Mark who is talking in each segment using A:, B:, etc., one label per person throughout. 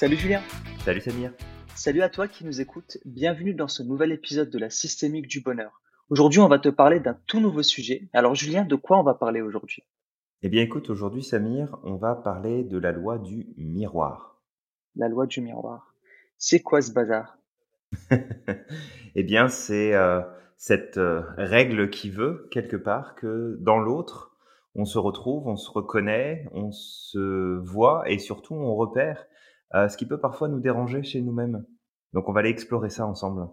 A: Salut Julien.
B: Salut Samir.
A: Salut à toi qui nous écoutes. Bienvenue dans ce nouvel épisode de la systémique du bonheur. Aujourd'hui, on va te parler d'un tout nouveau sujet. Alors Julien, de quoi on va parler aujourd'hui?
B: Eh bien écoute, aujourd'hui Samir, on va parler de la loi du miroir.
A: La loi du miroir. C'est quoi ce bazar?
B: Eh bien c'est euh, cette euh, règle qui veut quelque part que dans l'autre, on se retrouve, on se reconnaît, on se voit et surtout on repère ce qui peut parfois nous déranger chez nous-mêmes. Donc on va aller explorer ça ensemble.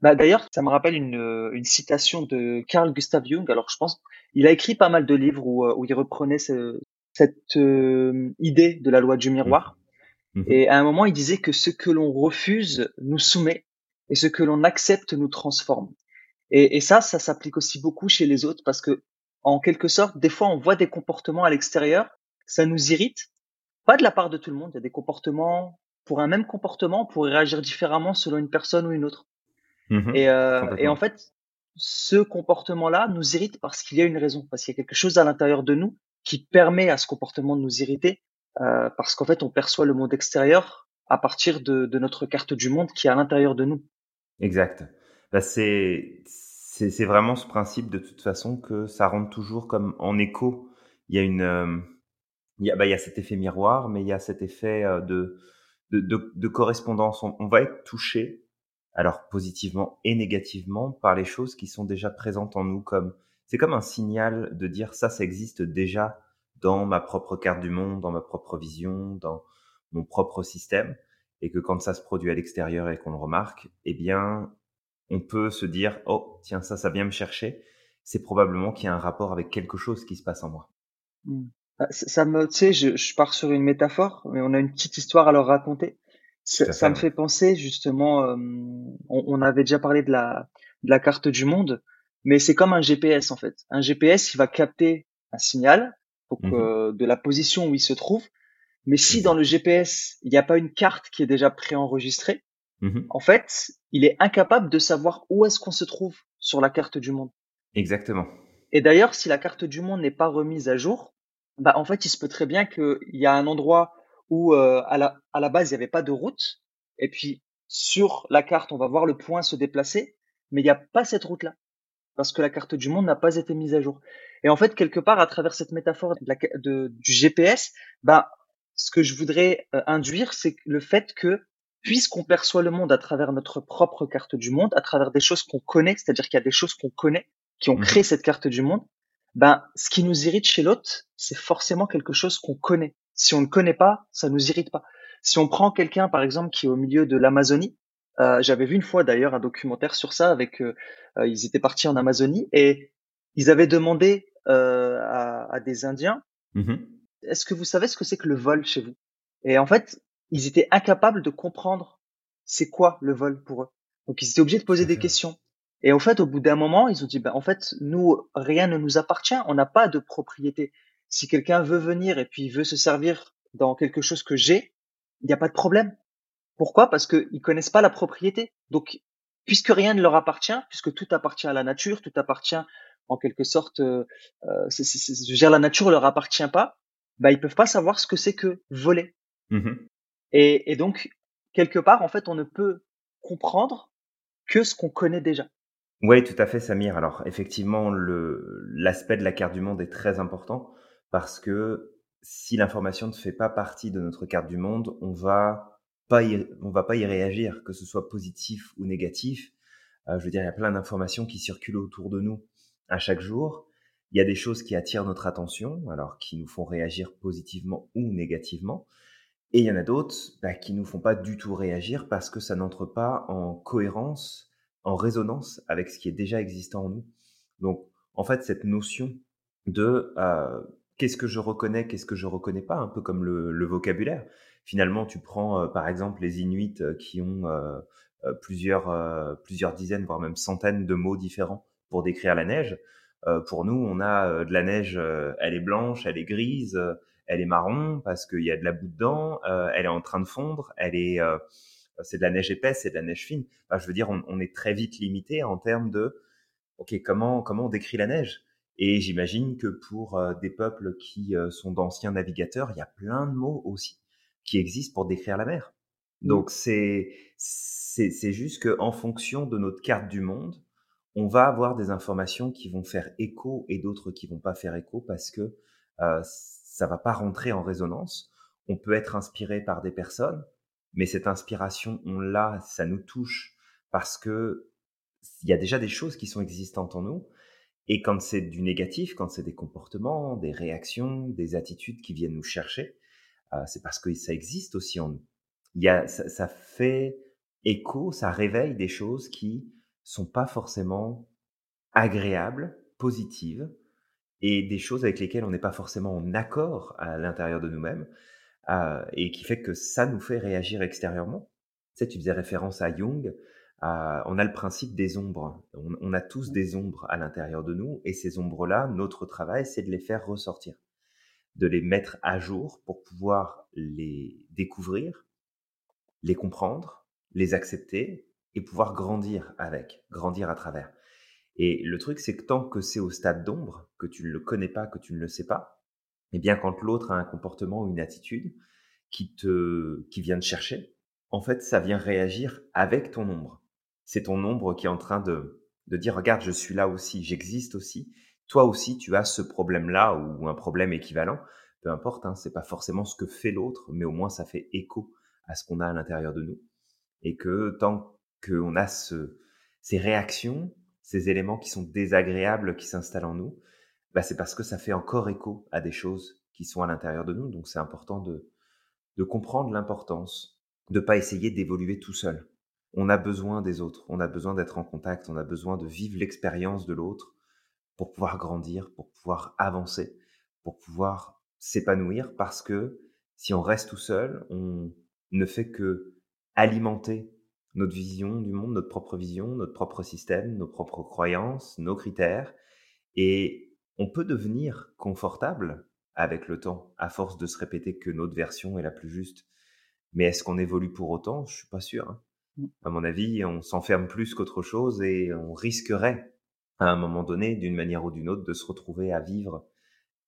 A: Bah, D'ailleurs, ça me rappelle une, une, citation de Carl Gustav Jung. Alors je pense, il a écrit pas mal de livres où, où il reprenait ce, cette euh, idée de la loi du miroir. Mmh. Et à un moment, il disait que ce que l'on refuse nous soumet et ce que l'on accepte nous transforme. Et, et ça, ça s'applique aussi beaucoup chez les autres parce que, en quelque sorte, des fois, on voit des comportements à l'extérieur, ça nous irrite, pas de la part de tout le monde. Il y a des comportements, pour un même comportement, on pourrait réagir différemment selon une personne ou une autre. Mmh et, euh, et en fait, ce comportement-là nous irrite parce qu'il y a une raison, parce qu'il y a quelque chose à l'intérieur de nous qui permet à ce comportement de nous irriter, euh, parce qu'en fait, on perçoit le monde extérieur à partir de, de notre carte du monde qui est à l'intérieur de nous.
B: Exact. Bah, c'est c'est vraiment ce principe de toute façon que ça rentre toujours comme en écho. Il y a une euh, il y a, bah, il y a cet effet miroir, mais il y a cet effet euh, de, de, de, de correspondance. On, va être touché, alors positivement et négativement, par les choses qui sont déjà présentes en nous. Comme c'est comme un signal de dire ça, ça existe déjà dans ma propre carte du monde, dans ma propre vision, dans mon propre système, et que quand ça se produit à l'extérieur et qu'on le remarque, eh bien, on peut se dire oh tiens ça, ça vient me chercher. C'est probablement qu'il y a un rapport avec quelque chose qui se passe en moi.
A: Mmh. Ah, ça me, tu sais, je, je, pars sur une métaphore, mais on a une petite histoire à leur raconter. Ça, ça me fait penser justement, euh, on, on, avait déjà parlé de la, de la carte du monde, mais c'est comme un GPS en fait. Un GPS, il va capter un signal donc, mmh euh, de la position où il se trouve, mais si dans le GPS il n'y a pas une carte qui est déjà préenregistrée, mmh en fait, il est incapable de savoir où est-ce qu'on se trouve sur la carte du monde.
B: Exactement.
A: Et d'ailleurs, si la carte du monde n'est pas remise à jour, bah, en fait, il se peut très bien qu'il y a un endroit où euh, à, la, à la base, il n'y avait pas de route. Et puis, sur la carte, on va voir le point se déplacer, mais il n'y a pas cette route-là. Parce que la carte du monde n'a pas été mise à jour. Et en fait, quelque part, à travers cette métaphore de la, de, du GPS, bah, ce que je voudrais euh, induire, c'est le fait que, puisqu'on perçoit le monde à travers notre propre carte du monde, à travers des choses qu'on connaît, c'est-à-dire qu'il y a des choses qu'on connaît, qui ont mmh créé cette carte du monde, ben, ce qui nous irrite chez l'autre, c'est forcément quelque chose qu'on connaît. Si on ne connaît pas, ça nous irrite pas. Si on prend quelqu'un, par exemple, qui est au milieu de l'Amazonie, euh, j'avais vu une fois d'ailleurs un documentaire sur ça avec, euh, euh, ils étaient partis en Amazonie et ils avaient demandé euh, à, à, des Indiens, mmh est-ce que vous savez ce que c'est que le vol chez vous? Et en fait, ils étaient incapables de comprendre c'est quoi le vol pour eux. Donc ils étaient obligés de poser des questions. Et au fait, au bout d'un moment, ils ont dit, ben, en fait, nous, rien ne nous appartient, on n'a pas de propriété. Si quelqu'un veut venir et puis veut se servir dans quelque chose que j'ai, il n'y a pas de problème. Pourquoi? Parce qu'ils connaissent pas la propriété. Donc, puisque rien ne leur appartient, puisque tout appartient à la nature, tout appartient en quelque sorte, euh, euh je veux dire, la nature leur appartient pas, bah, ils peuvent pas savoir ce que c'est que voler. Mmh et, et donc, quelque part, en fait, on ne peut comprendre que ce qu'on connaît déjà.
B: Oui, tout à fait, Samir. Alors, effectivement, l'aspect de la carte du monde est très important parce que si l'information ne fait pas partie de notre carte du monde, on va pas y, on va pas y réagir, que ce soit positif ou négatif. Euh, je veux dire, il y a plein d'informations qui circulent autour de nous à chaque jour. Il y a des choses qui attirent notre attention, alors qui nous font réagir positivement ou négativement. Et il y en a d'autres bah, qui nous font pas du tout réagir parce que ça n'entre pas en cohérence en résonance avec ce qui est déjà existant en nous. Donc, en fait, cette notion de qu'est-ce que je reconnais, qu'est-ce que je reconnais pas, un peu comme le, vocabulaire. Finalement, tu prends par exemple les Inuits qui ont plusieurs, plusieurs dizaines, voire même centaines de mots différents pour décrire la neige. pour nous, on a de la neige, elle est blanche, elle est grise, elle est marron parce qu'il y a de la boue dedans, elle est en train de fondre, elle est c'est de la neige épaisse, c'est de la neige fine. je veux dire, on, on, est très vite limité en termes de, ok, comment comment on décrit la neige? Et j'imagine que pour euh, des peuples qui euh, sont d'anciens navigateurs, il y a plein de mots aussi qui existent pour décrire la mer. Donc c'est c'est juste qu'en fonction de notre carte du monde, on va avoir des informations qui vont faire écho et d'autres qui vont pas faire écho parce que euh, ça va pas rentrer en résonance. On peut être inspiré par des personnes, mais cette inspiration, on l'a, ça nous touche parce que il y a déjà des choses qui sont existantes en nous. Et quand c'est du négatif, quand c'est des comportements, des réactions, des attitudes qui viennent nous chercher, euh, c'est parce que ça existe aussi en nous. Il y a, ça, ça fait écho, ça réveille des choses qui sont pas forcément agréables, positives, et des choses avec lesquelles on n'est pas forcément en accord à l'intérieur de nous-mêmes, euh, et qui fait que ça nous fait réagir extérieurement. Tu sais, tu faisais référence à Jung, on a le principe des ombres. On, on a tous des ombres à l'intérieur de nous, et ces ombres-là, notre travail, c'est de les faire ressortir, de les mettre à jour pour pouvoir les découvrir, les comprendre, les accepter et pouvoir grandir avec, grandir à travers. Et le truc, c'est que tant que c'est au stade d'ombre, que tu ne le connais pas, que tu ne le sais pas, eh bien, quand l'autre a un comportement ou une attitude qui te, qui vient te chercher, en fait, ça vient réagir avec ton ombre. C'est ton ombre qui est en train de, de dire, regarde, je suis là aussi, j'existe aussi. Toi aussi, tu as ce problème-là ou un problème équivalent. Peu importe, hein, c'est pas forcément ce que fait l'autre, mais au moins ça fait écho à ce qu'on a à l'intérieur de nous. Et que tant qu'on a ce, ces réactions, ces éléments qui sont désagréables qui s'installent en nous, bah c'est parce que ça fait encore écho à des choses qui sont à l'intérieur de nous. Donc c'est important de, de comprendre l'importance de pas essayer d'évoluer tout seul. On a besoin des autres, on a besoin d'être en contact, on a besoin de vivre l'expérience de l'autre pour pouvoir grandir, pour pouvoir avancer, pour pouvoir s'épanouir parce que si on reste tout seul, on ne fait que alimenter notre vision du monde, notre propre vision, notre propre système, nos propres croyances, nos critères. Et on peut devenir confortable avec le temps, à force de se répéter que notre version est la plus juste. Mais est-ce qu'on évolue pour autant? Je suis pas sûr. Hein. Mmh. À mon avis, on s'enferme plus qu'autre chose et on risquerait, à un moment donné, d'une manière ou d'une autre, de se retrouver à vivre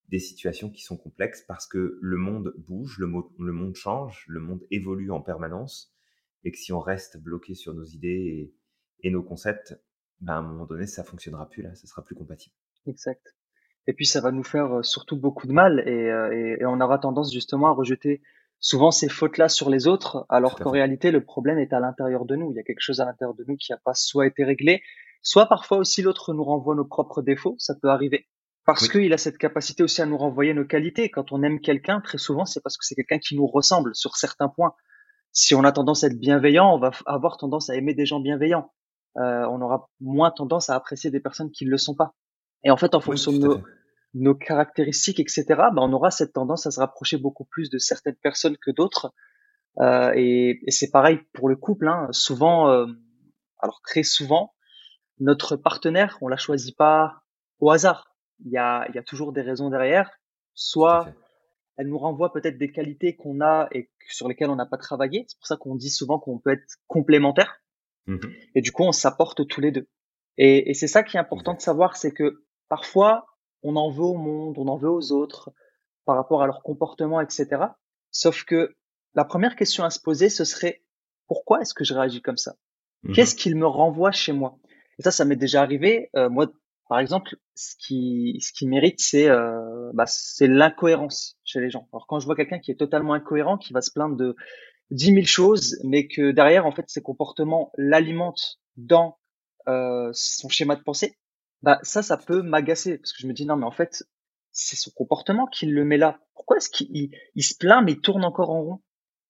B: des situations qui sont complexes parce que le monde bouge, le, le monde change, le monde évolue en permanence et que si on reste bloqué sur nos idées et, nos concepts, ben à un moment donné, ça fonctionnera plus là, ça sera plus compatible.
A: Exact. Et puis ça va nous faire euh, surtout beaucoup de mal et, euh, et, on aura tendance justement à rejeter souvent ces fautes-là sur les autres, alors qu'en réalité le problème est à l'intérieur de nous. Il y a quelque chose à l'intérieur de nous qui n'a pas soit été réglé, soit parfois aussi l'autre nous renvoie nos propres défauts. Ça peut arriver parce qu'il a cette capacité aussi à nous renvoyer nos qualités. Quand on aime quelqu'un, très souvent c'est parce que c'est quelqu'un qui nous ressemble sur certains points si on a tendance à être bienveillant, on va avoir tendance à aimer des gens bienveillants. Euh, on aura moins tendance à apprécier des personnes qui ne le sont pas. Et en fait, en fonction de nos, caractéristiques, etc., ben, on aura cette tendance à se rapprocher beaucoup plus de certaines personnes que d'autres. Euh, et, c'est pareil pour le couple. Hein. Souvent, euh, alors très souvent, notre partenaire, on l'a choisi pas au hasard. Il y a, il y a toujours des raisons derrière. Soit elle nous renvoie peut-être des qualités qu'on a et sur lesquelles on n'a pas travaillé. C'est pour ça qu'on dit souvent qu'on peut être complémentaire. Mmh et du coup, on s'apporte tous les deux. Et, et c'est ça qui est important de savoir, c'est que parfois, on en veut au monde, on en veut aux autres par rapport à leur comportement, etc. Sauf que la première question à se poser, ce serait pourquoi est-ce que je réagis comme ça? Mmh Qu'est-ce qu'il me renvoie chez moi? Et ça, ça m'est déjà arrivé. Euh, moi, par exemple, ce qui, ce qui mérite, c'est euh, bah, c'est l'incohérence chez les gens. Alors quand je vois quelqu'un qui est totalement incohérent, qui va se plaindre de dix mille choses, mais que derrière, en fait, ses comportements l'alimentent dans euh, son schéma de pensée, bah ça, ça peut m'agacer parce que je me dis non, mais en fait, c'est son comportement qui le met là. Pourquoi est-ce qu'il il, se plaint mais il tourne encore en rond?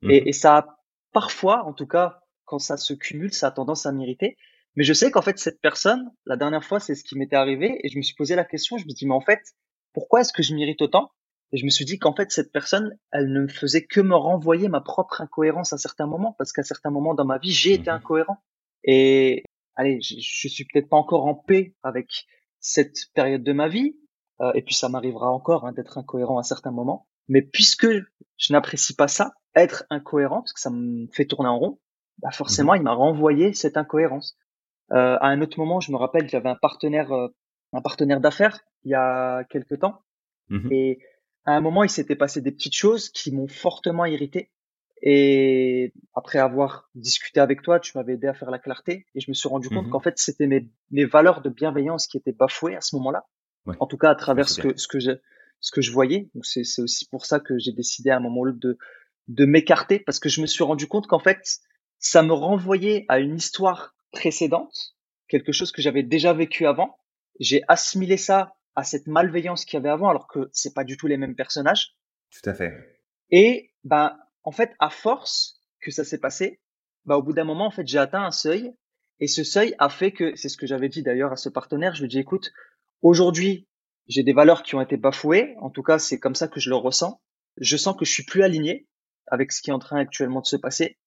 A: Et, mmh et ça a parfois, en tout cas, quand ça se cumule, ça a tendance à m'irriter. Mais je sais qu'en fait, cette personne, la dernière fois, c'est ce qui m'était arrivé et je me suis posé la question, je me dis, mais en fait, pourquoi est-ce que je m'irrite autant? Et je me suis dit qu'en fait, cette personne, elle ne me faisait que me renvoyer ma propre incohérence à certains moments, parce qu'à certains moments dans ma vie, j'ai été mmh incohérent. Et allez, je, je suis peut-être pas encore en paix avec cette période de ma vie, euh, et puis ça m'arrivera encore hein, d'être incohérent à certains moments. Mais puisque je n'apprécie pas ça, être incohérent, parce que ça me fait tourner en rond, bah forcément, il m'a renvoyé cette incohérence. Euh, à un autre moment, je me rappelle, j'avais un partenaire, euh, un partenaire d'affaires il y a quelques temps, mmh et à un moment, il s'était passé des petites choses qui m'ont fortement irrité. Et après avoir discuté avec toi, tu m'avais aidé à faire la clarté et je me suis rendu compte
B: Mmh
A: qu'en fait, c'était mes, mes valeurs de bienveillance qui étaient bafouées à ce moment-là.
B: Ouais,
A: En tout cas, à travers ce que, ce que je, ce que je voyais. Donc, c'est, c'est aussi pour ça que j'ai décidé à un moment de, de m'écarter parce que je me suis rendu compte qu'en fait, ça me renvoyait à une histoire précédente, quelque chose que j'avais déjà vécu avant. J'ai assimilé ça à cette malveillance qu'il y avait avant, alors que c'est pas du tout les mêmes personnages.
B: Tout à fait.
A: Et ben, en fait, à force que ça s'est passé, bah, au bout d'un moment, en fait, j'ai atteint un seuil. Et ce seuil a fait que, c'est ce que j'avais dit d'ailleurs à ce partenaire, je lui ai dit, écoute, aujourd'hui, j'ai des valeurs qui ont été bafouées. En tout cas, c'est comme ça que je le ressens. Je sens que je suis plus aligné avec ce qui est en train actuellement de se passer.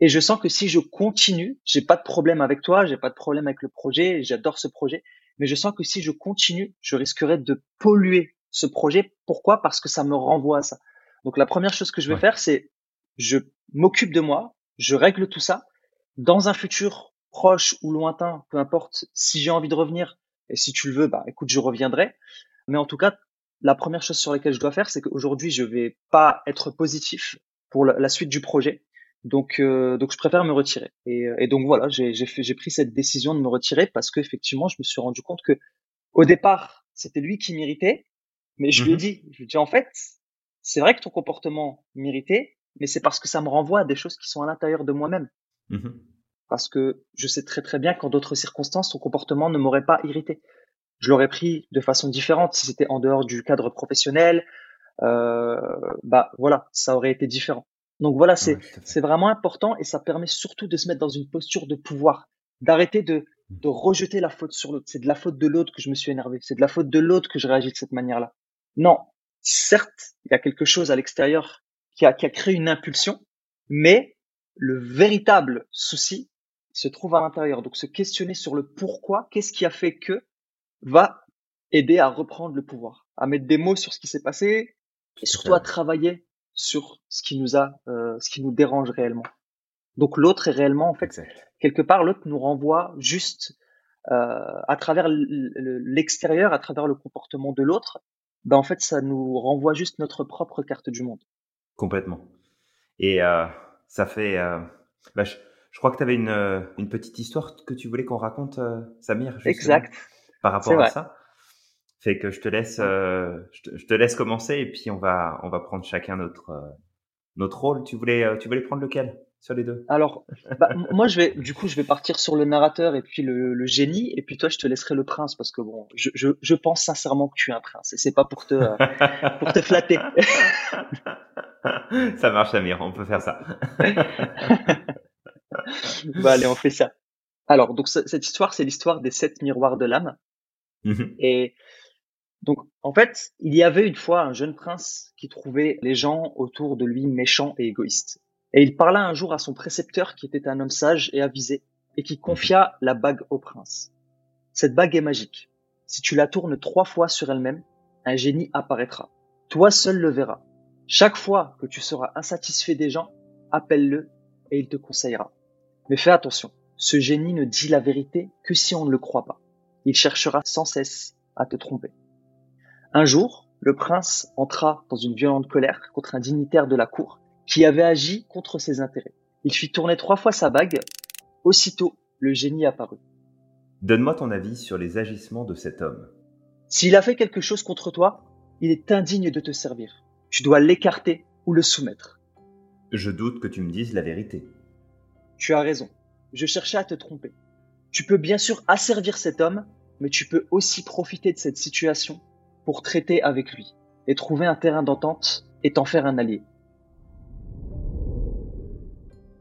A: Et je sens que si je continue, j'ai pas de problème avec toi, j'ai pas de problème avec le projet, j'adore ce projet, mais je sens que si je continue, je risquerais de polluer ce projet. Pourquoi? Parce que ça me renvoie à ça. Donc la première chose que je vais
B: Ouais.
A: faire, c'est je m'occupe de moi, je règle tout ça. Dans un futur proche ou lointain, peu importe, si j'ai envie de revenir, et si tu le veux, bah écoute, je reviendrai. Mais en tout cas, la première chose sur laquelle je dois faire, c'est qu'aujourd'hui, je vais pas être positif pour la, suite du projet. Donc, euh, donc je préfère me retirer. Et, et donc voilà, j'ai pris cette décision de me retirer parce qu'effectivement, je me suis rendu compte que au départ, c'était lui qui m'irritait, mais je lui ai
B: Mhm.
A: dit, je lui ai dit en fait, c'est vrai que ton comportement m'irritait, mais c'est parce que ça me renvoie à des choses qui sont à l'intérieur de moi-même.
B: Mhm.
A: Parce que je sais très très bien qu'en d'autres circonstances, ton comportement ne m'aurait pas irrité. Je l'aurais pris de façon différente si c'était en dehors du cadre professionnel. Euh, bah voilà, ça aurait été différent. Donc voilà, c'est
B: Ouais,
A: vraiment important et ça permet surtout de se mettre dans une posture de pouvoir, d'arrêter de de rejeter la faute sur l'autre. C'est de la faute de l'autre que je me suis énervé. C'est de la faute de l'autre que je réagis de cette manière-là. Non, certes, il y a quelque chose à l'extérieur qui a, qui a créé une impulsion, mais le véritable souci se trouve à l'intérieur. Donc se questionner sur le pourquoi, qu'est-ce qui a fait que, va aider à reprendre le pouvoir, à mettre des mots sur ce qui s'est passé et surtout à travailler sur ce qui nous a, euh, ce qui nous dérange réellement. Donc l'autre est réellement, en fait,
B: Exact.
A: quelque part, l'autre nous renvoie juste euh, à travers l'extérieur, à travers le comportement de l'autre. Ben en fait, ça nous renvoie juste notre propre carte du monde.
B: Complètement. Et euh, ça fait. euh, bah, je, je crois que tu avais une, euh, une petite histoire que tu voulais qu'on raconte, euh, Samir,
A: Exact,
B: par rapport à
A: vrai.
B: ça. Fait que je te laisse, euh, je, te, je te laisse commencer et puis on va, on va prendre chacun notre, euh, notre rôle. Tu voulais, euh, tu voulais prendre lequel sur les deux?
A: Alors, bah, moi, je vais, du coup, je vais partir sur le narrateur et puis le, le génie, et puis toi, je te laisserai le prince parce que bon, je, je, je pense sincèrement que tu es un prince et c'est pas pour te, euh, pour te flatter.
B: ça marche, Samir, on peut faire ça.
A: Bah, allez, on fait ça. Alors, donc, ce- cette histoire, c'est l'histoire des sept miroirs de l'âme.
B: Mhm.
A: Et donc, en fait, il y avait une fois un jeune prince qui trouvait les gens autour de lui méchants et égoïstes. Et il parla un jour à son précepteur qui était un homme sage et avisé et qui confia la bague au prince. Cette bague est magique. Si tu la tournes trois fois sur elle-même, un génie apparaîtra. Toi seul le verras. Chaque fois que tu seras insatisfait des gens, appelle-le et il te conseillera. Mais fais attention, ce génie ne dit la vérité que si on ne le croit pas. Il cherchera sans cesse à te tromper. Un jour, le prince entra dans une violente colère contre un dignitaire de la cour qui avait agi contre ses intérêts. Il fit tourner trois fois sa bague. Aussitôt, le génie apparut.
B: Donne-moi ton avis sur les agissements de cet homme.
A: S'il a fait quelque chose contre toi, il est indigne de te servir. Tu dois l'écarter ou le soumettre.
B: Je doute que tu me dises la vérité.
A: Tu as raison. Je cherchais à te tromper. Tu peux bien sûr asservir cet homme, mais tu peux aussi profiter de cette situation pour traiter avec lui et trouver un terrain d'entente et t'en faire un allié.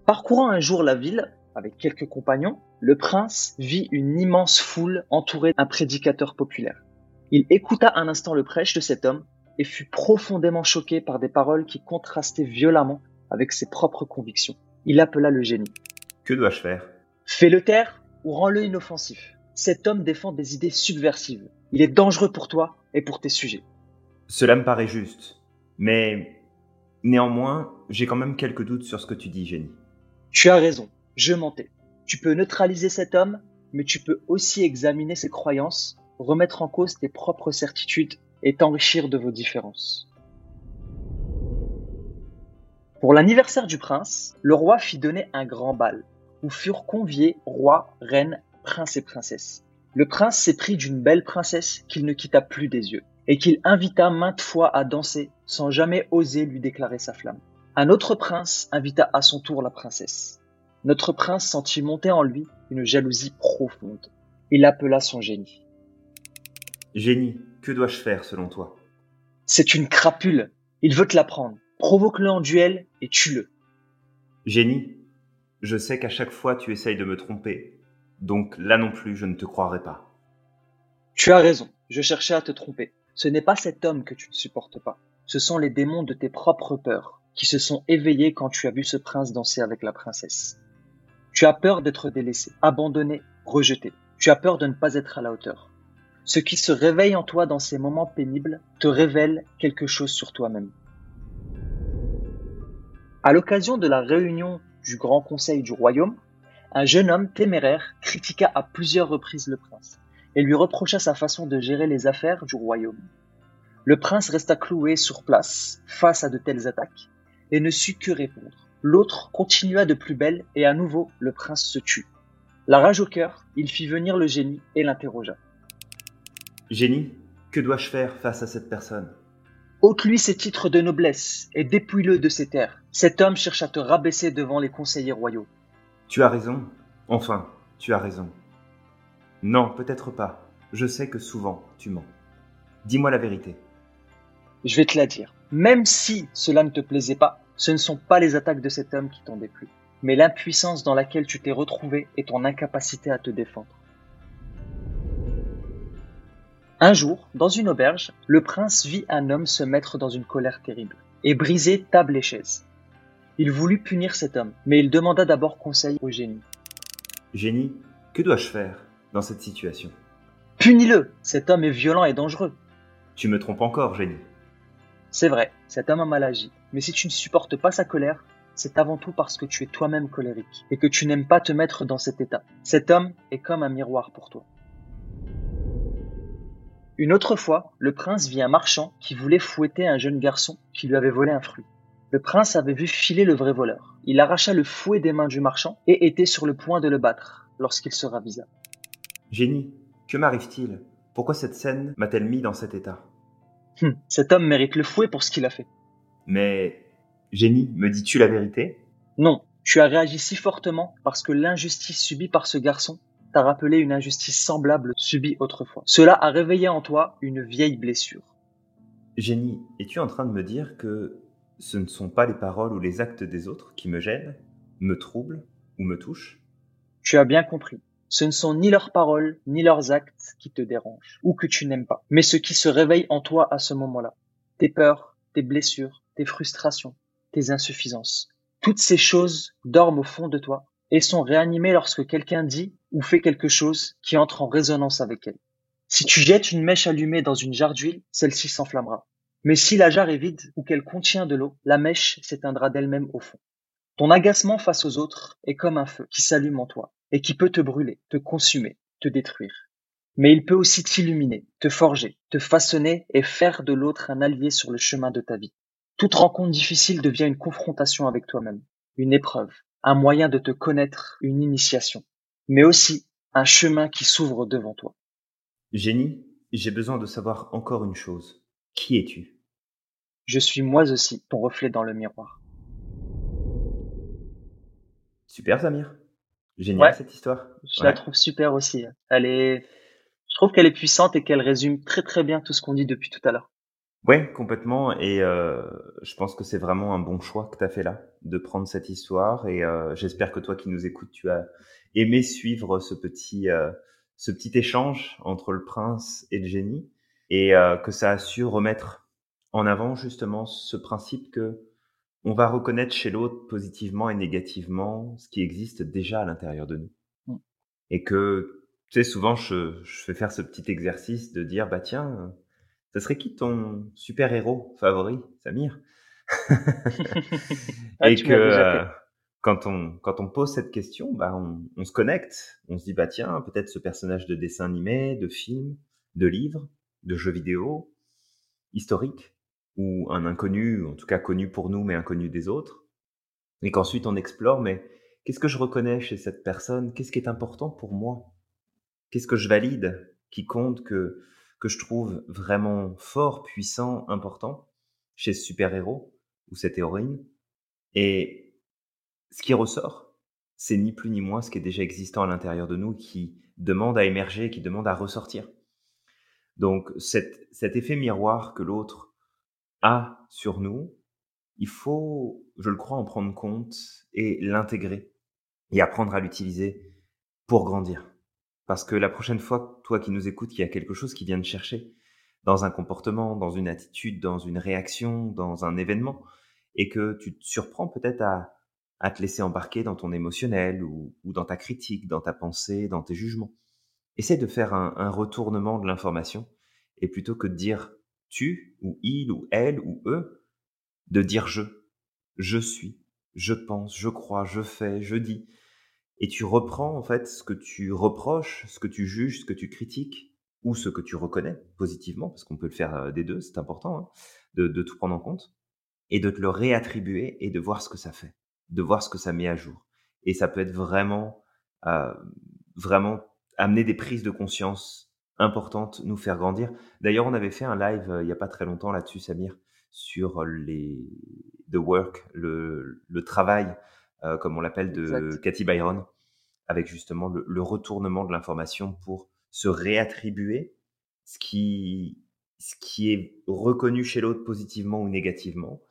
A: Parcourant un jour la ville avec quelques compagnons, le prince vit une immense foule entourée d'un prédicateur populaire. Il écouta un instant le prêche de cet homme et fut profondément choqué par des paroles qui contrastaient violemment avec ses propres convictions. Il appela le génie.
B: Que dois-je faire?
A: Fais-le taire ou rends-le inoffensif. Cet homme défend des idées subversives. Il est dangereux pour toi et pour tes sujets.
B: Cela me paraît juste. Mais néanmoins, j'ai quand même quelques doutes sur ce que tu dis, génie.
A: Tu as raison, je mentais. Tu peux neutraliser cet homme, mais tu peux aussi examiner ses croyances, remettre en cause tes propres certitudes et t'enrichir de vos différences. Pour l'anniversaire du prince, le roi fit donner un grand bal, où furent conviés rois, reines, princes et princesses. Le prince s'éprit d'une belle princesse qu'il ne quitta plus des yeux, et qu'il invita maintes fois à danser sans jamais oser lui déclarer sa flamme. Un autre prince invita à son tour la princesse. Notre prince sentit monter en lui une jalousie profonde. Il appela son génie.
B: Génie, que dois-je faire selon toi?
A: C'est une crapule. Il veut te la prendre. Provoque-le en duel et tue-le.
B: Génie, je sais qu'à chaque fois tu essayes de me tromper, donc là non plus je ne te croirai pas.
A: Tu as raison, je cherchais à te tromper. Ce n'est pas cet homme que tu ne supportes pas. Ce sont les démons de tes propres peurs qui se sont éveillés quand tu as vu ce prince danser avec la princesse. Tu as peur d'être délaissé, abandonné, rejeté. Tu as peur de ne pas être à la hauteur. Ce qui se réveille en toi dans ces moments pénibles te révèle quelque chose sur toi-même. À l'occasion de la réunion du Grand Conseil du Royaume, un jeune homme téméraire critiqua à plusieurs reprises le prince et lui reprocha sa façon de gérer les affaires du royaume. Le prince resta cloué sur place face à de telles attaques et ne sut que répondre. L'autre continua de plus belle et à nouveau le prince se tut. La rage au cœur, il fit venir le génie et l'interrogea.
B: Génie, que dois-je faire face à cette personne?
A: Ôte-lui ses titres de noblesse et dépouille-le de ses terres. Cet homme cherche à te rabaisser devant les conseillers royaux.
B: Tu as raison. Enfin, tu as raison. Non, peut-être pas. Je sais que souvent tu mens. Dis-moi la vérité.
A: Je vais te la dire. Même si cela ne te plaisait pas, ce ne sont pas les attaques de cet homme qui t'ont déplu, mais l'impuissance dans laquelle tu t'es retrouvé et ton incapacité à te défendre. Un jour, dans une auberge, le prince vit un homme se mettre dans une colère terrible et briser table et chaise. Il voulut punir cet homme, mais il demanda d'abord conseil au génie.
B: Génie, que dois-je faire dans cette situation?
A: Punis-le, cet homme est violent et dangereux.
B: Tu me trompes encore, génie.
A: C'est vrai, cet homme a mal agi, mais si tu ne supportes pas sa colère, c'est avant tout parce que tu es toi-même colérique et que tu n'aimes pas te mettre dans cet état. Cet homme est comme un miroir pour toi. Une autre fois, le prince vit un marchand qui voulait fouetter un jeune garçon qui lui avait volé un fruit. Le prince avait vu filer le vrai voleur. Il arracha le fouet des mains du marchand et était sur le point de le battre lorsqu'il se ravisa.
B: Génie, que m'arrive-t-il? Pourquoi cette scène m'a-t-elle mis dans cet état?
A: Hum, cet homme mérite le fouet pour ce qu'il a fait.
B: Mais, Génie, me dis-tu la vérité?
A: Non, tu as réagi si fortement parce que l'injustice subie par ce garçon t'a rappelé une injustice semblable subie autrefois. Cela a réveillé en toi une vieille blessure.
B: Génie, es-tu en train de me dire que ce ne sont pas les paroles ou les actes des autres qui me gênent, me troublent ou me touchent?
A: Tu as bien compris. Ce ne sont ni leurs paroles ni leurs actes qui te dérangent ou que tu n'aimes pas, mais ce qui se réveille en toi à ce moment-là. Tes peurs, tes blessures, tes frustrations, tes insuffisances. Toutes ces choses dorment au fond de toi et sont réanimées lorsque quelqu'un dit ou fait quelque chose qui entre en résonance avec elle. Si tu jettes une mèche allumée dans une jarre d'huile, celle-ci s'enflammera. Mais si la jarre est vide ou qu'elle contient de l'eau, la mèche s'éteindra d'elle-même au fond. Ton agacement face aux autres est comme un feu qui s'allume en toi et qui peut te brûler, te consumer, te détruire. Mais il peut aussi t'illuminer, te forger, te façonner et faire de l'autre un allié sur le chemin de ta vie. Toute rencontre difficile devient une confrontation avec toi-même, une épreuve, un moyen de te connaître, une initiation, mais aussi un chemin qui s'ouvre devant toi.
B: Génie, j'ai besoin de savoir encore une chose. Qui es-tu?
A: Je suis moi aussi ton reflet dans le miroir.
B: Super Samir. Génial cette histoire.
A: Je la trouve super aussi. Elle est, je trouve qu'elle est puissante et qu'elle résume très très bien tout ce qu'on dit depuis tout à l'heure.
B: Ouais, complètement. Et euh, je pense que c'est vraiment un bon choix que tu as fait là, de prendre cette histoire. Et euh, j'espère que toi qui nous écoutes, tu as aimé suivre ce petit, euh, ce petit échange entre le prince et le génie, et euh, que ça a su remettre en avant justement ce principe que on va reconnaître chez l'autre positivement et négativement ce qui existe déjà à l'intérieur de nous. Mm. Et que, tu sais, souvent, je, je fais faire ce petit exercice de dire, bah tiens, ça serait qui ton super-héros favori, Samir? Et que euh, quand on quand on pose cette question, bah on, on se connecte, on se dit bah tiens peut-être ce personnage de dessin animé, de film, de livre, de jeu vidéo, historique, ou un inconnu, en tout cas connu pour nous mais inconnu des autres, Et qu'ensuite on explore, mais qu'est-ce que je reconnais chez cette personne? Qu'est-ce qui est important pour moi? Qu'est-ce que je valide qui compte que, que je trouve vraiment fort, puissant, important chez ce super-héros ou cette héroïne? Et ce qui ressort, c'est ni plus ni moins ce qui est déjà existant à l'intérieur de nous, qui demande à émerger, qui demande à ressortir. Donc cet, cet effet miroir que l'autre a sur nous, il faut, je le crois, en prendre compte et l'intégrer et apprendre à l'utiliser pour grandir. Parce que la prochaine fois, toi qui nous écoutes, il y a quelque chose qui vient de chercher dans un comportement, dans une attitude, dans une réaction, dans un événement, et que tu te surprends peut-être à, à te laisser embarquer dans ton émotionnel ou, dans ta critique, dans ta pensée, dans tes jugements. Essaie de faire un, retournement de l'information et plutôt que de dire tu ou il ou elle ou eux, de dire je. Je suis, je pense, je crois, je fais, je dis. Et tu reprends en fait ce que tu reproches, ce que tu juges, ce que tu critiques, ou ce que tu reconnais positivement, parce qu'on peut le faire euh, des deux, c'est important hein, de tout prendre en compte, et de te le réattribuer et de voir ce que ça fait, de voir ce que ça met à jour. Et ça peut être vraiment, euh, vraiment amener des prises de conscience importantes, nous faire grandir. D'ailleurs, on avait fait un live euh, il n'y a pas très longtemps là-dessus, Samir, sur les the work, le, le travail, euh, comme on l'appelle, de
A: Exact.
B: Cathy Byron, avec justement le, le retournement de l'information pour se réattribuer ce qui, ce qui est reconnu chez l'autre positivement ou négativement,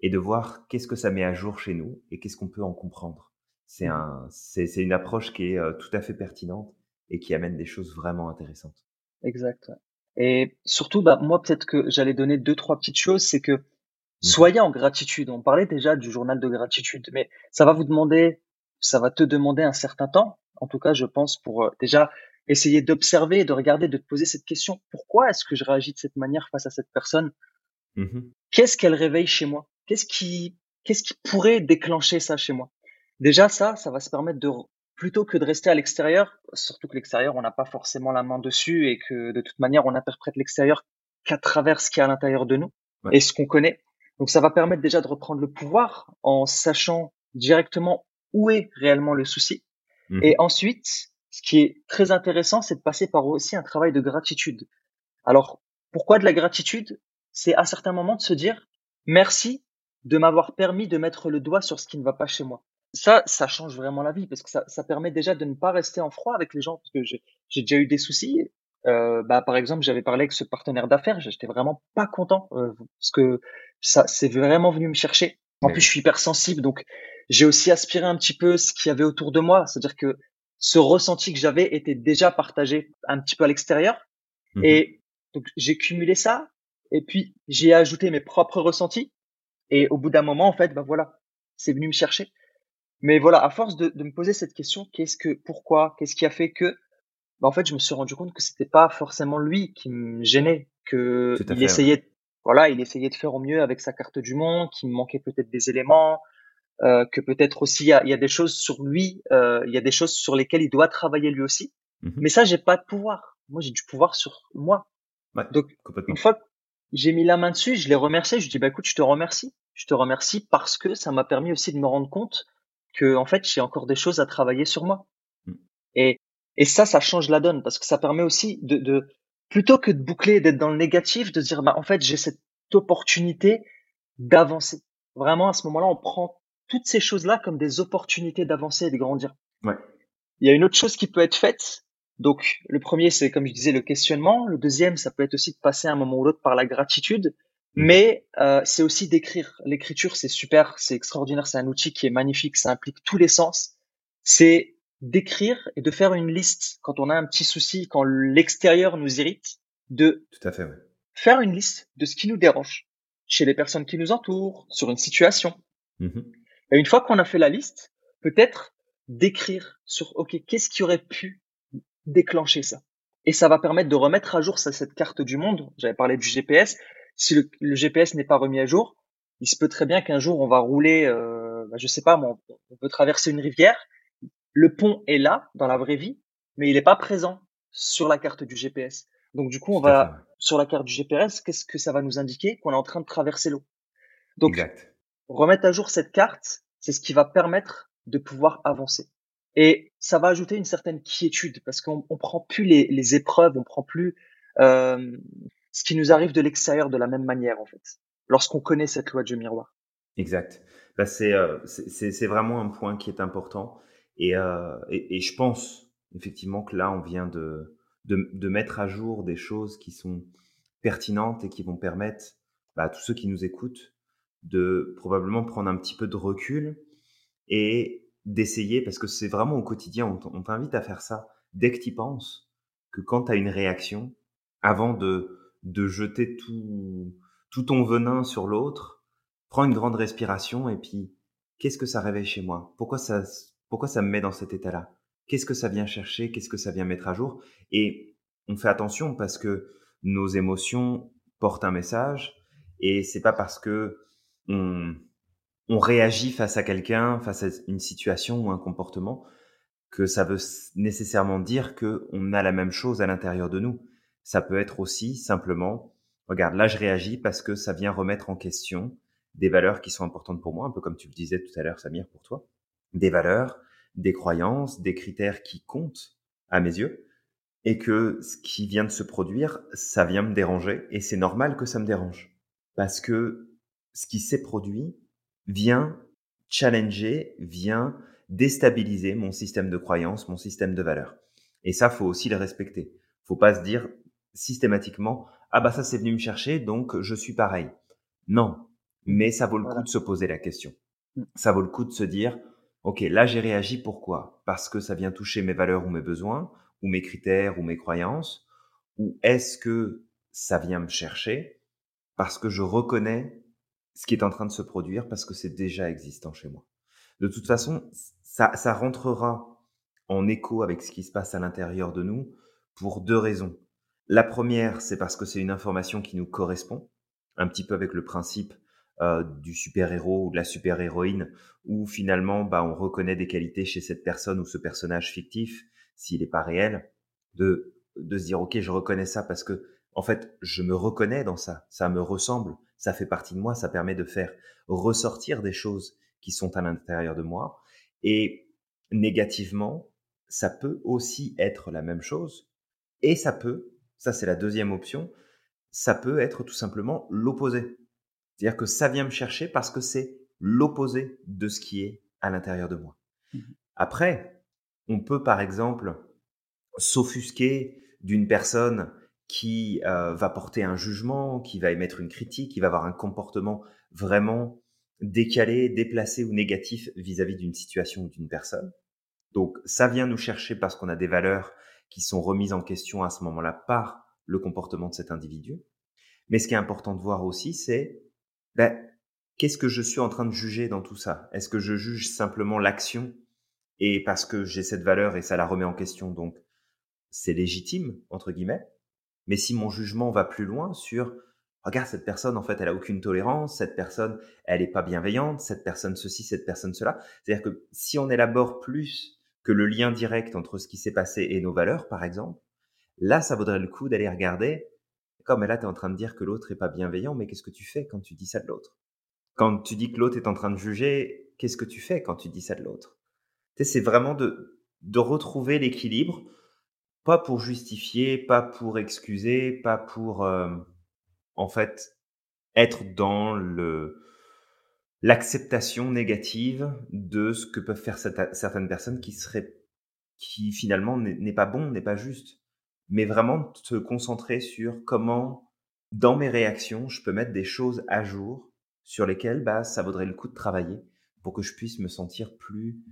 B: et de voir qu'est-ce que ça met à jour chez nous et qu'est-ce qu'on peut en comprendre. C'est
A: Mhm.
B: un, c'est, c'est une approche qui est tout à fait pertinente et qui amène des choses vraiment intéressantes.
A: Exact. Et surtout, bah, moi, peut-être que j'allais donner deux, trois petites choses, c'est que
B: Mhm.
A: soyez en gratitude. On parlait déjà du journal de gratitude, mais ça va vous demander, ça va te demander un certain temps. En tout cas, je pense pour euh, déjà essayer d'observer, de regarder, de te poser cette question. Pourquoi est-ce que je réagis de cette manière face à cette personne?
B: Mhm.
A: Qu'est-ce qu'elle réveille chez moi? Qu'est-ce qui, qu'est-ce qui pourrait déclencher ça chez moi? Déjà, ça, ça va se permettre de, plutôt que de rester à l'extérieur, surtout que l'extérieur, on n'a pas forcément la main dessus et que de toute manière, on interprète l'extérieur qu'à travers ce qu'il y a à l'intérieur de nous
B: Ouais.
A: et ce qu'on connaît. Donc, ça va permettre déjà de reprendre le pouvoir en sachant directement où est réellement le souci.
B: Mhm.
A: Et ensuite, ce qui est très intéressant, c'est de passer par aussi un travail de gratitude. Alors, pourquoi de la gratitude? C'est à certains moments de se dire merci de m'avoir permis de mettre le doigt sur ce qui ne va pas chez moi. Ça, ça change vraiment la vie parce que ça, ça permet déjà de ne pas rester en froid avec les gens parce que j'ai j'ai déjà eu des soucis. Euh, bah, par exemple, j'avais parlé avec ce partenaire d'affaires, j'étais vraiment pas content euh, parce que ça, c'est vraiment venu me chercher. En
B: Mais
A: plus, je suis hypersensible, donc j'ai aussi aspiré un petit peu ce qu'il y avait autour de moi, c'est-à-dire que ce ressenti que j'avais était déjà partagé un petit peu à l'extérieur.
B: Mhm.
A: Et donc j'ai cumulé ça, et puis j'ai ajouté mes propres ressentis. Et au bout d'un moment, en fait, ben voilà, c'est venu me chercher. Mais voilà, à force de, de me poser cette question, qu'est-ce que, pourquoi, qu'est-ce qui a fait que, ben en fait, je me suis rendu compte que c'était pas forcément lui qui me gênait, que il
B: fait. ouais.
A: essayait, voilà, il essayait de faire au mieux avec sa carte du monde, qu'il me manquait peut-être des éléments, euh, que peut-être aussi il y a, il y a des choses sur lui, euh, il y a des choses sur lesquelles il doit travailler lui aussi.
B: Mhm.
A: Mais ça, j'ai pas de pouvoir. Moi, j'ai du pouvoir sur moi.
B: Ouais,
A: Donc, une fois j'ai mis la main dessus, je l'ai remercié. Je lui dis, bah écoute, je te remercie. Je te remercie parce que ça m'a permis aussi de me rendre compte que, en fait, j'ai encore des choses à travailler sur moi.
B: Mm.
A: Et, et ça, ça change la donne parce que ça permet aussi de, de plutôt que de boucler, d'être dans le négatif, de se dire, bah en fait, j'ai cette opportunité d'avancer. Vraiment, à ce moment-là, on prend toutes ces choses-là comme des opportunités d'avancer et de grandir.
B: Ouais.
A: Il y a une autre chose qui peut être faite. Donc, le premier, c'est comme je disais, le questionnement. Le deuxième, ça peut être aussi de passer à un moment ou l'autre par la gratitude.
B: Mhm.
A: Mais euh, c'est aussi d'écrire. L'écriture, c'est super, c'est extraordinaire, c'est un outil qui est magnifique, ça implique tous les sens. C'est d'écrire et de faire une liste quand on a un petit souci, quand l'extérieur nous irrite, de
B: Tout à fait. Ouais.
A: faire une liste de ce qui nous dérange chez les personnes qui nous entourent, sur une situation.
B: Mhm.
A: Et une fois qu'on a fait la liste, peut-être d'écrire sur, OK, qu'est-ce qui aurait pu déclencher ça? Et ça va permettre de remettre à jour ça, cette carte du monde. J'avais parlé du GPS. Si le, le GPS n'est pas remis à jour, il se peut très bien qu'un jour on va rouler, euh, bah, je sais pas, on on peut traverser une rivière. Le pont est là dans la vraie vie, mais il n'est pas présent sur la carte du GPS. Donc du coup, on va
B: fait.
A: sur la carte du GPS, qu'est-ce que ça va nous indiquer Qu'on est en train de traverser l'eau? Donc
B: Exact.
A: remettre à jour cette carte, c'est ce qui va permettre de pouvoir avancer. Et ça va ajouter une certaine quiétude parce qu'on on prend plus les, épreuves, on prend plus euh, ce qui nous arrive de l'extérieur de la même manière en fait. Lorsqu'on connaît cette loi du miroir.
B: Exact. Bah, euh, c'est c'est vraiment un point qui est important et, euh, et, je pense effectivement que là on vient de, de, de mettre à jour des choses qui sont pertinentes et qui vont permettre bah, à tous ceux qui nous écoutent de probablement prendre un petit peu de recul et d'essayer, parce que c'est vraiment au quotidien, on t'invite à faire ça dès que tu penses, que quand tu as une réaction, avant de, de jeter tout, tout ton venin sur l'autre, prends une grande respiration et puis qu'est-ce que ça réveille chez moi? Pourquoi ça, pourquoi ça me met dans cet état-là? Qu'est-ce que ça vient chercher? Qu'est-ce que ça vient mettre à jour? Et on fait attention parce que nos émotions portent un message et c'est pas parce que on, on réagit face à quelqu'un, face à une situation ou un comportement, que ça veut nécessairement dire que on a la même chose à l'intérieur de nous. Ça peut être aussi simplement, regarde, là je réagis parce que ça vient remettre en question des valeurs qui sont importantes pour moi, un peu comme tu le disais tout à l'heure, Samir, pour toi. Des valeurs, des croyances, des critères qui comptent à mes yeux, et que ce qui vient de se produire, ça vient me déranger, et c'est normal que ça me dérange. Parce que ce qui s'est produit, vient challenger, vient déstabiliser mon système de croyance, mon système de valeurs. Et ça, faut aussi le respecter. Faut pas se dire systématiquement, ah bah ça c'est venu me chercher, donc je suis pareil. Non. Mais ça vaut le coup de se poser la question. Mm. Ça vaut le coup de se dire, ok, là j'ai réagi pourquoi? Parce que ça vient toucher mes valeurs ou mes besoins, ou mes critères ou mes croyances, ou est-ce que ça vient me chercher? Parce que je reconnais ce qui est en train de se produire parce que c'est déjà existant chez moi. De toute façon, ça, ça rentrera en écho avec ce qui se passe à l'intérieur de nous pour deux raisons. La première, c'est parce que c'est une information qui nous correspond, un petit peu avec le principe euh, du super-héros ou de la super-héroïne, où finalement, bah, on reconnaît des qualités chez cette personne ou ce personnage fictif, s'il n'est pas réel, de, de se dire, OK, je reconnais ça parce que, en fait, je me reconnais dans ça, ça me ressemble, ça fait partie de moi, ça permet de faire ressortir des choses qui sont à l'intérieur de moi. Et négativement, ça peut aussi être la même chose. Et ça peut, ça c'est la deuxième option, ça peut être tout simplement l'opposé. C'est-à-dire que ça vient me chercher parce que c'est l'opposé de ce qui est à l'intérieur de moi. Mmh Après, on peut par exemple s'offusquer d'une personne qui euh, va porter un jugement, qui va émettre une critique, qui va avoir un comportement vraiment décalé, déplacé ou négatif vis-à-vis d'une situation ou d'une personne. Donc ça vient nous chercher parce qu'on a des valeurs qui sont remises en question à ce moment-là par le comportement de cet individu. Mais ce qui est important de voir aussi, c'est ben, qu'est-ce que je suis en train de juger dans tout ça? Est-ce que je juge simplement l'action et parce que j'ai cette valeur et ça la remet en question, donc c'est légitime, entre guillemets? Mais si mon jugement va plus loin sur regarde cette personne en fait elle a aucune tolérance, cette personne elle est pas bienveillante, cette personne ceci, cette personne cela, c'est-à-dire que si on élabore plus que le lien direct entre ce qui s'est passé et nos valeurs par exemple, là ça vaudrait le coup d'aller regarder comme là tu es en train de dire que l'autre est pas bienveillant, mais qu'est-ce que tu fais quand tu dis ça de l'autre? Quand tu dis que l'autre est en train de juger, qu'est-ce que tu fais quand tu dis ça de l'autre? C'est vraiment de, de retrouver l'équilibre pas pour justifier, pas pour excuser, pas pour euh, en fait être dans le l'acceptation négative de ce que peuvent faire certaines personnes qui seraient qui finalement n'est pas bon, n'est pas juste, mais vraiment te concentrer sur comment dans mes réactions je peux mettre des choses à jour sur lesquelles bah ça vaudrait le coup de travailler pour que je puisse me sentir plus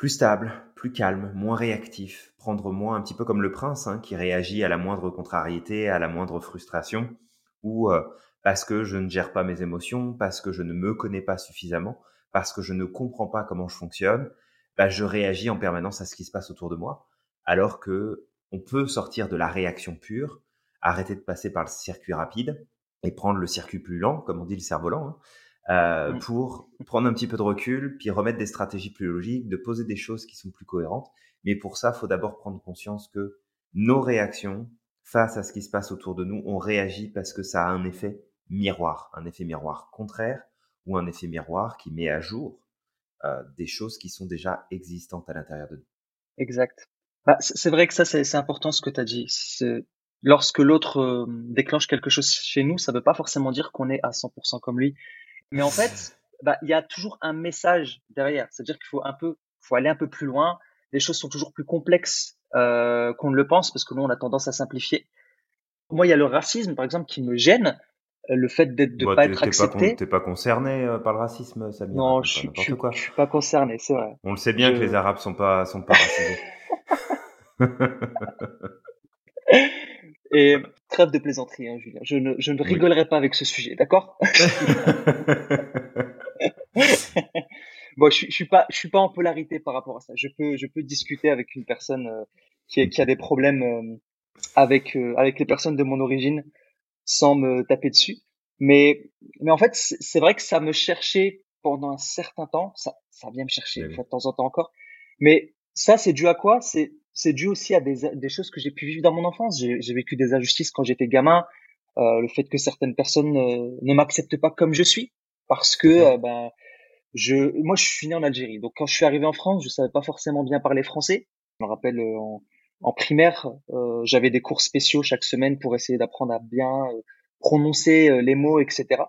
B: plus stable, plus calme, moins réactif, prendre moins un petit peu comme le prince hein, qui réagit à la moindre contrariété, à la moindre frustration, ou euh, parce que je ne gère pas mes émotions, parce que je ne me connais pas suffisamment, parce que je ne comprends pas comment je fonctionne, bah, je réagis en permanence à ce qui se passe autour de moi, alors que on peut sortir de la réaction pure, arrêter de passer par le circuit rapide et prendre le circuit plus lent, comme on dit le cerf-volant, hein, euh, pour prendre un petit peu de recul, puis remettre des stratégies plus logiques, de poser des choses qui sont plus cohérentes. Mais pour ça, il faut d'abord prendre conscience que nos réactions face à ce qui se passe autour de nous, on réagit parce que ça a un effet miroir, un effet miroir contraire ou un effet miroir qui met à jour euh, des choses qui sont déjà existantes à l'intérieur de nous.
A: Exact. Bah, c'est vrai que ça, c'est important ce que tu as dit. Lorsque l'autre euh, déclenche quelque chose chez nous, ça ne veut pas forcément dire qu'on est à 100% comme lui. Mais en fait, bah, il y a toujours un message derrière. C'est-à-dire qu'il faut un peu, faut aller un peu plus loin. Les choses sont toujours plus complexes euh, qu'on ne le pense parce que nous, on a tendance à simplifier. Moi, il y a le racisme, par exemple, qui me gêne. Euh, le fait d'être de ne bah, pas être accepté.
B: T'es pas concerné euh, par le racisme, Samir
A: Non, je, suis, je, je suis pas concerné, c'est vrai.
B: On le sait bien que les Arabes sont pas sont pas racisés.
A: Et trêve de plaisanterie, hein, Julien. Je ne, je ne rigolerai pas avec ce sujet, d'accord? Bon, je, je suis pas, je suis pas en polarité par rapport à ça. Je peux, je peux discuter avec une personne euh, qui, a, qui a des problèmes euh, avec euh, avec les personnes de mon origine sans me taper dessus. Mais mais en fait, c'est vrai que ça me cherchait pendant un certain temps. Ça, ça vient me chercher de temps en temps encore. Mais ça, c'est dû à quoi? C'est c'est dû aussi à des, des choses que j'ai pu vivre dans mon enfance. J'ai vécu des injustices quand j'étais gamin. Euh, le fait que certaines personnes euh, ne m'acceptent pas comme je suis, parce que euh, ben je, moi je suis né en Algérie. Donc quand je suis arrivé en France, je savais pas forcément bien parler français. Je me rappelle en, en primaire, j'avais des cours spéciaux chaque semaine pour essayer d'apprendre à bien prononcer les mots, etc.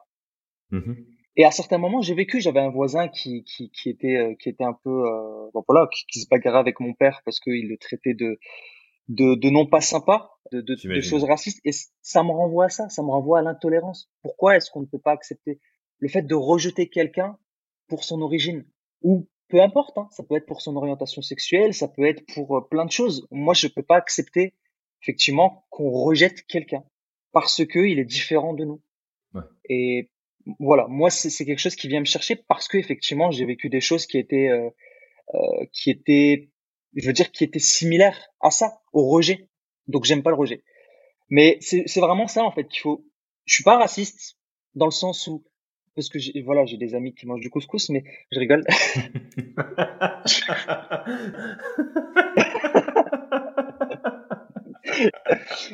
A: Et à certains moments, j'ai vécu, j'avais un voisin qui, qui, qui était, euh, qui était un peu, euh, bon, voilà, qui, qui, se bagarrait avec mon père parce qu'il le traitait de, de, de non pas sympa, de, de, de, choses racistes. Et ça me renvoie à ça, ça me renvoie à l'intolérance. Pourquoi est-ce qu'on ne peut pas accepter le fait de rejeter quelqu'un pour son origine? Ou peu importe, hein, ça peut être pour son orientation sexuelle, ça peut être pour euh, plein de choses. Moi, je peux pas accepter effectivement qu'on rejette quelqu'un parce que il est différent de nous. Ouais. Et voilà, moi c'est quelque chose qui vient me chercher parce que effectivement j'ai vécu des choses qui étaient euh, euh, qui étaient je veux dire qui étaient similaires à ça, au rejet. Donc j'aime pas le rejet. Mais c'est vraiment ça en fait qu'il faut. Je suis pas raciste dans le sens où parce que voilà j'ai des amis qui mangent du couscous mais je rigole.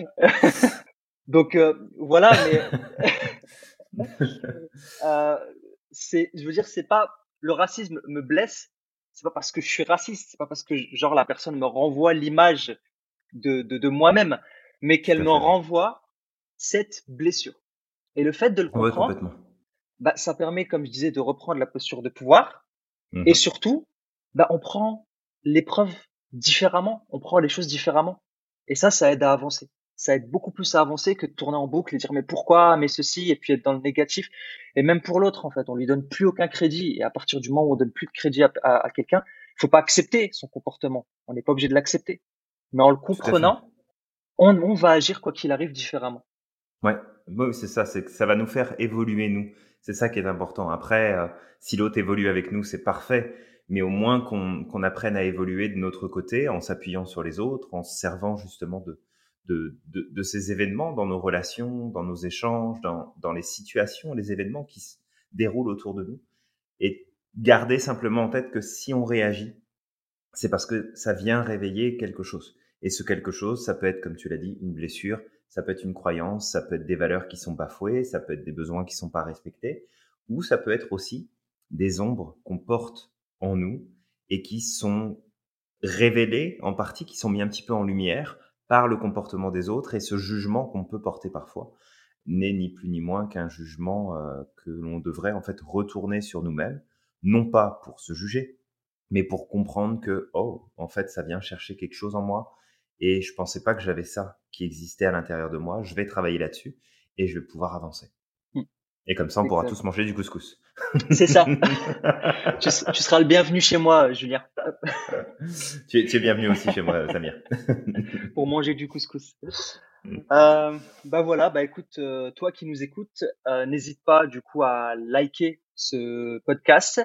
A: Donc euh, voilà mais euh, c'est, je veux dire, c'est pas le racisme me blesse. C'est pas parce que je suis raciste, c'est pas parce que genre la personne me renvoie l'image de, de, de moi-même, mais qu'elle me renvoie cette blessure. Et le fait de le comprendre, bah, ça permet, comme je disais, de reprendre la posture de pouvoir. Et mmh surtout, bah, on prend l'épreuve différemment, on prend les choses différemment. Et ça, ça aide à avancer ça aide beaucoup plus à avancer que de tourner en boucle et dire mais pourquoi, mais ceci, et puis être dans le négatif. Et même pour l'autre, en fait, on lui donne plus aucun crédit. Et à partir du moment où on donne plus de crédit à, à, quelqu'un, il faut pas accepter son comportement. On n'est pas obligé de l'accepter. Mais en le comprenant, on, on, va agir quoi qu'il arrive différemment.
B: Ouais, oui, c'est ça. C'est que ça va nous faire évoluer nous. C'est ça qui est important. Après, euh, si l'autre évolue avec nous, c'est parfait. Mais au moins qu'on qu'on apprenne à évoluer de notre côté en s'appuyant sur les autres, en se servant justement de, de, de, de, ces événements dans nos relations, dans nos échanges, dans, dans les situations, les événements qui se déroulent autour de nous. Et garder simplement en tête que si on réagit, c'est parce que ça vient réveiller quelque chose. Et ce quelque chose, ça peut être, comme tu l'as dit, une blessure, ça peut être une croyance, ça peut être des valeurs qui sont bafouées, ça peut être des besoins qui sont pas respectés, ou ça peut être aussi des ombres qu'on porte en nous et qui sont révélées en partie, qui sont mis un petit peu en lumière par le comportement des autres et ce jugement qu'on peut porter parfois n'est ni plus ni moins qu'un jugement euh, que l'on devrait en fait retourner sur nous-mêmes, non pas pour se juger, mais pour comprendre que oh, en fait, ça vient chercher quelque chose en moi et je pensais pas que j'avais ça qui existait à l'intérieur de moi. Je vais travailler là-dessus et je vais pouvoir avancer. Et comme ça, on pourra tous manger du couscous.
A: C'est ça. tu, seras le bienvenu chez moi, Julien.
B: tu, es, bienvenu aussi chez moi, Samir.
A: Pour manger du couscous. Mm. Euh, bah voilà, bah écoute, euh, toi qui nous écoutes, euh, n'hésite pas du coup à liker ce podcast,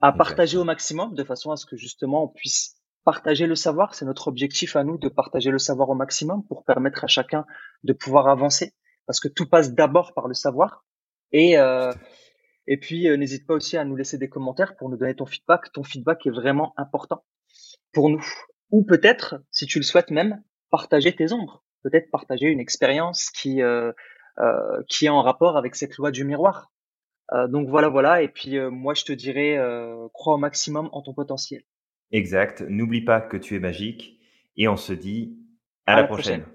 A: à partager au maximum de façon à ce que justement on puisse partager le savoir. C'est notre objectif à nous de partager le savoir au maximum pour permettre à chacun de pouvoir avancer, parce que tout passe d'abord par le savoir. Et euh, et puis, euh, n'hésite pas aussi à nous laisser des commentaires pour nous donner ton feedback. Ton feedback est vraiment important pour nous. Ou peut-être, si tu le souhaites même, partager tes ombres. Peut-être partager une expérience qui, euh, euh, qui est en rapport avec cette loi du miroir. Heu, donc voilà, voilà et puis, heu, moi je te dirais, crois au maximum en ton potentiel.
B: Exact, n'oublie pas que tu es magique et on se dit à
A: À
B: la
A: la prochaine.
B: prochaine.